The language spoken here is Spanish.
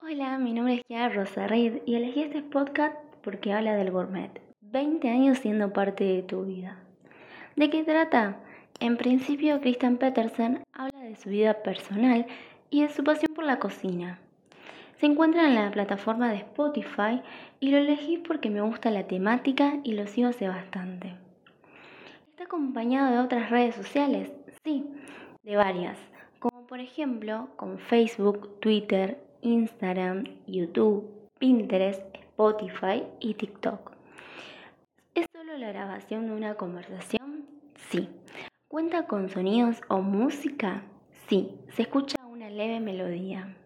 Hola, mi nombre es Kiara Rosa Reid y elegí este podcast porque habla del gourmet. 20 años siendo parte de tu vida. ¿De qué trata? En principio, Christian Petersen habla de su vida personal y de su pasión por la cocina. Se encuentra en la plataforma de Spotify y lo elegí porque me gusta la temática y lo sigo hace bastante. Está acompañado de otras redes sociales, sí, de varias, como por ejemplo con Facebook, Twitter, Instagram, YouTube, Pinterest, Spotify y TikTok. ¿Es solo la grabación de una conversación? Sí. ¿Cuenta con sonidos o música? Sí, se escucha una leve melodía.